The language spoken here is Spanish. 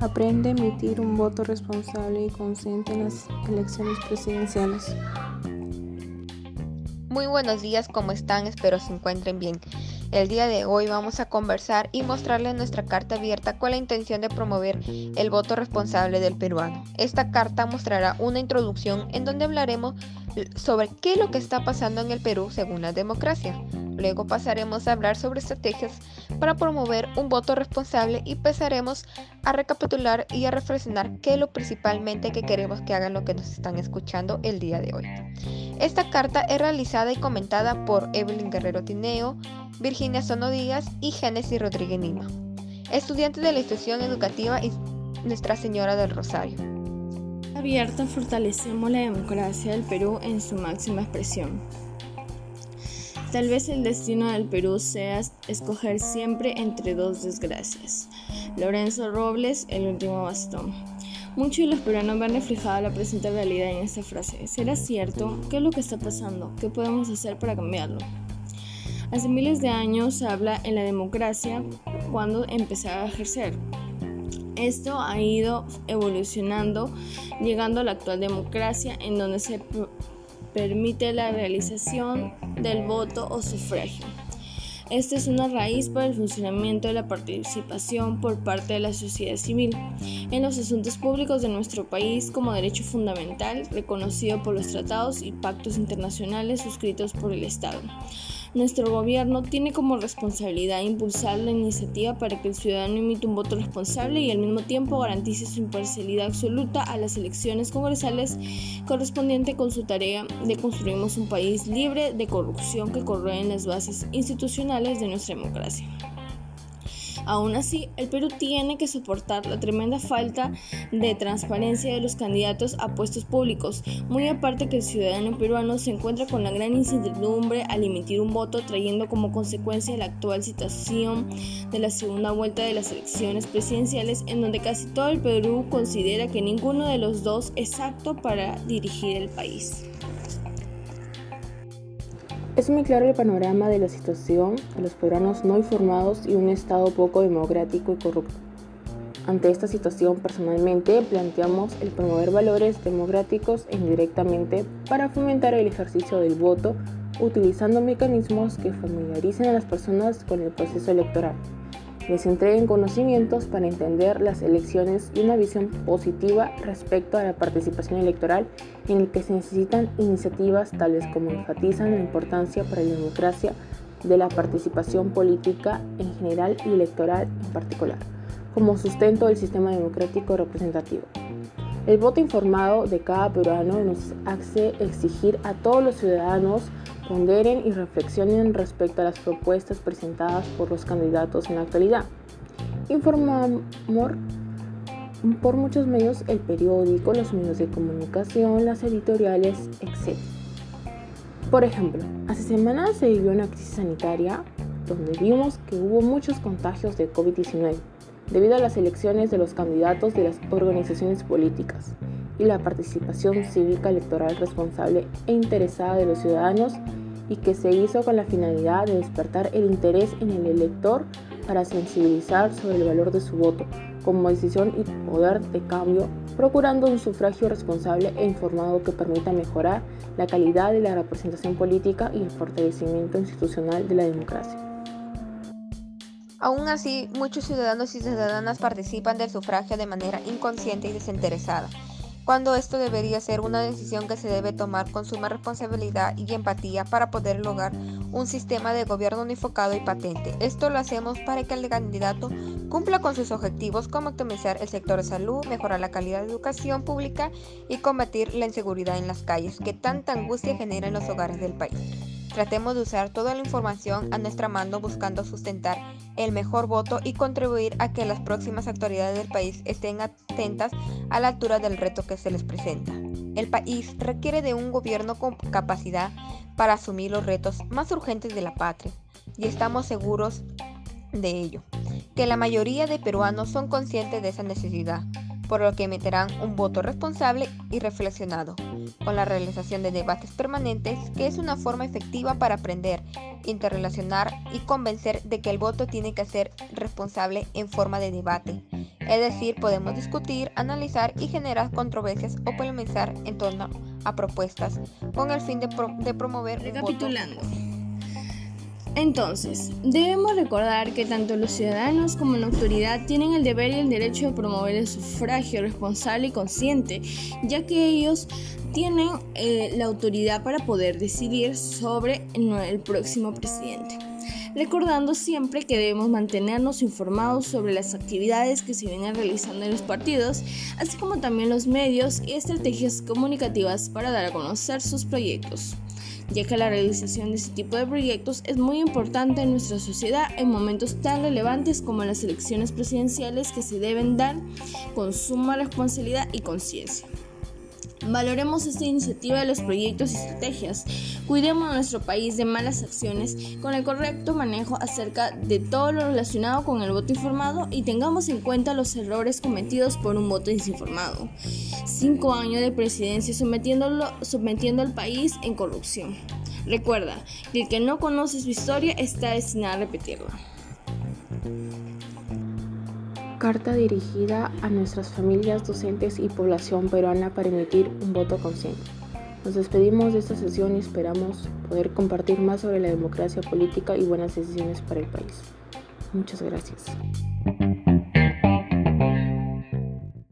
Aprende a emitir un voto responsable y consciente en las elecciones presidenciales. Muy buenos días, ¿cómo están? Espero se encuentren bien. El día de hoy vamos a conversar y mostrarles nuestra carta abierta con la intención de promover el voto responsable del peruano. Esta carta mostrará una introducción en donde hablaremos sobre qué es lo que está pasando en el Perú según la democracia. Luego pasaremos a hablar sobre estrategias para promover un voto responsable y empezaremos a recapitular y a reflexionar qué es lo principalmente que queremos que hagan lo que nos están escuchando el día de hoy. Esta carta es realizada y comentada por Evelyn Guerrero Tineo, Virginia Sono Díaz y Génesis Rodríguez Nima, estudiantes de la institución educativa Nuestra Señora del Rosario. Abierta fortalecemos la democracia del Perú en su máxima expresión. Tal vez el destino del Perú sea escoger siempre entre dos desgracias. Lorenzo Robles, el último bastón. Muchos de los peruanos ven reflejada la presente realidad en esta frase. ¿Será cierto? ¿Qué es lo que está pasando? ¿Qué podemos hacer para cambiarlo? Hace miles de años se habla en la democracia cuando empezaba a ejercer. Esto ha ido evolucionando, llegando a la actual democracia en donde se permite la realización del voto o sufragio. Esta es una raíz para el funcionamiento de la participación por parte de la sociedad civil en los asuntos públicos de nuestro país como derecho fundamental reconocido por los tratados y pactos internacionales suscritos por el Estado. Nuestro gobierno tiene como responsabilidad impulsar la iniciativa para que el ciudadano emita un voto responsable y al mismo tiempo garantice su imparcialidad absoluta a las elecciones congresales correspondiente con su tarea de construirmos un país libre de corrupción que en las bases institucionales de nuestra democracia. Aún así, el Perú tiene que soportar la tremenda falta de transparencia de los candidatos a puestos públicos, muy aparte que el ciudadano peruano se encuentra con la gran incertidumbre al emitir un voto, trayendo como consecuencia la actual situación de la segunda vuelta de las elecciones presidenciales, en donde casi todo el Perú considera que ninguno de los dos es apto para dirigir el país. Es muy claro el panorama de la situación de los peruanos no informados y un Estado poco democrático y corrupto. Ante esta situación, personalmente, planteamos el promover valores democráticos e indirectamente para fomentar el ejercicio del voto utilizando mecanismos que familiaricen a las personas con el proceso electoral les entreguen conocimientos para entender las elecciones y una visión positiva respecto a la participación electoral en el que se necesitan iniciativas tales como enfatizan la importancia para la democracia de la participación política en general y electoral en particular, como sustento del sistema democrático representativo. El voto informado de cada peruano nos hace exigir a todos los ciudadanos ponderen y reflexionen respecto a las propuestas presentadas por los candidatos en la actualidad. Informamos por muchos medios, el periódico, los medios de comunicación, las editoriales, etc. Por ejemplo, hace semanas se vivió una crisis sanitaria donde vimos que hubo muchos contagios de COVID-19 debido a las elecciones de los candidatos de las organizaciones políticas y la participación cívica electoral responsable e interesada de los ciudadanos y que se hizo con la finalidad de despertar el interés en el elector para sensibilizar sobre el valor de su voto como decisión y poder de cambio, procurando un sufragio responsable e informado que permita mejorar la calidad de la representación política y el fortalecimiento institucional de la democracia. Aún así, muchos ciudadanos y ciudadanas participan del sufragio de manera inconsciente y desinteresada cuando esto debería ser una decisión que se debe tomar con suma responsabilidad y empatía para poder lograr un sistema de gobierno unificado y patente. Esto lo hacemos para que el candidato cumpla con sus objetivos como optimizar el sector de salud, mejorar la calidad de educación pública y combatir la inseguridad en las calles que tanta angustia genera en los hogares del país. Tratemos de usar toda la información a nuestra mano buscando sustentar el mejor voto y contribuir a que las próximas autoridades del país estén atentas a la altura del reto que se les presenta. El país requiere de un gobierno con capacidad para asumir los retos más urgentes de la patria y estamos seguros de ello, que la mayoría de peruanos son conscientes de esa necesidad por lo que emitirán un voto responsable y reflexionado, con la realización de debates permanentes, que es una forma efectiva para aprender, interrelacionar y convencer de que el voto tiene que ser responsable en forma de debate. Es decir, podemos discutir, analizar y generar controversias o polemizar en torno a propuestas con el fin de, de promover Recapitulando. Entonces, debemos recordar que tanto los ciudadanos como la autoridad tienen el deber y el derecho de promover el sufragio responsable y consciente, ya que ellos tienen eh, la autoridad para poder decidir sobre el próximo presidente. Recordando siempre que debemos mantenernos informados sobre las actividades que se vienen realizando en los partidos, así como también los medios y estrategias comunicativas para dar a conocer sus proyectos ya que la realización de este tipo de proyectos es muy importante en nuestra sociedad en momentos tan relevantes como las elecciones presidenciales que se deben dar con suma responsabilidad y conciencia. Valoremos esta iniciativa de los proyectos y estrategias. Cuidemos a nuestro país de malas acciones con el correcto manejo acerca de todo lo relacionado con el voto informado y tengamos en cuenta los errores cometidos por un voto desinformado. Cinco años de presidencia sometiendo al país en corrupción. Recuerda que el que no conoce su historia está destinado a repetirla. Carta dirigida a nuestras familias, docentes y población peruana para emitir un voto consciente. Nos despedimos de esta sesión y esperamos poder compartir más sobre la democracia política y buenas decisiones para el país. Muchas gracias.